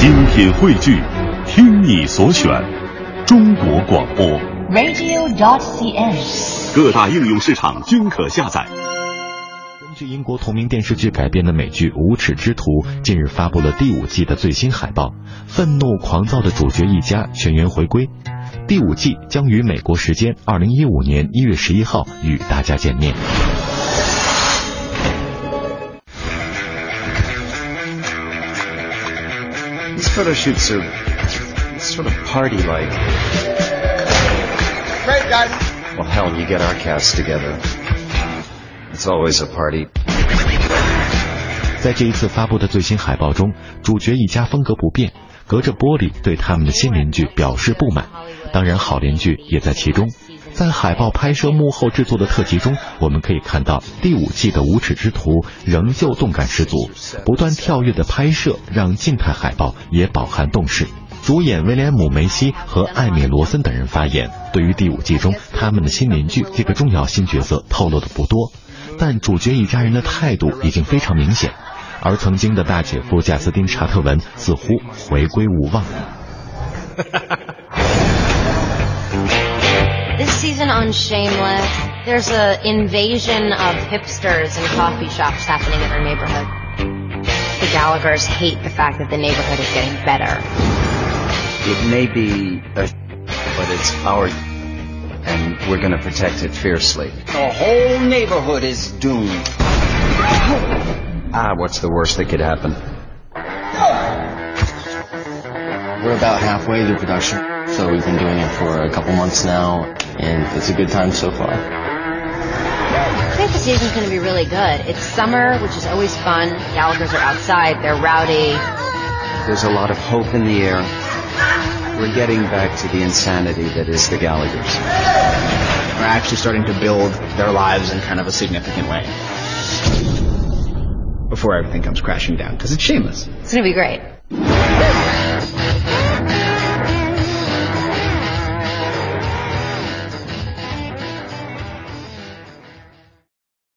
精品汇聚，听你所选，中国广播。radio.cn。各大应用市场均可下载。根据英国同名电视剧改编的美剧《无耻之徒》近日发布了第五季的最新海报，愤怒狂躁的主角一家全员回归。第五季将于美国时间二零一五年一月十一号与大家见面。These photo shoots are sort of party-like. Great, guys. Well, hell, you get our cast together. It's always a party. 在这一次发布的最新海报中，主角一家风格不变，隔着玻璃对他们的新邻居表示不满。当然，好邻居也在其中。在海报拍摄幕后制作的特辑中，我们可以看到第五季的无耻之徒仍旧动感十足，不断跳跃的拍摄让静态海报也饱含动势。主演威廉姆·梅西和艾米·罗森等人发言，对于第五季中他们的新邻居这个重要新角色透露的不多，但主角一家人的态度已经非常明显。而曾经的大姐夫贾斯汀·查特文似乎回归无望。This season on Shameless, there's an invasion of hipsters and coffee shops happening in our neighborhood. The Gallaghers hate the fact that the neighborhood is getting better. It may be a but it's our and we're gonna protect it fiercely. The whole neighborhood is doomed. Ah, what's the worst that could happen? We're about halfway through production, so we've been doing it for a couple months now, and it's a good time so far. I think the season's going to be really good. It's summer, which is always fun. Gallaghers are outside, they're rowdy. There's a lot of hope in the air. We're getting back to the insanity that is the Gallaghers. We're actually starting to build their lives in kind of a significant way. Before everything comes crashing down, because it's shameless. It's going to be great.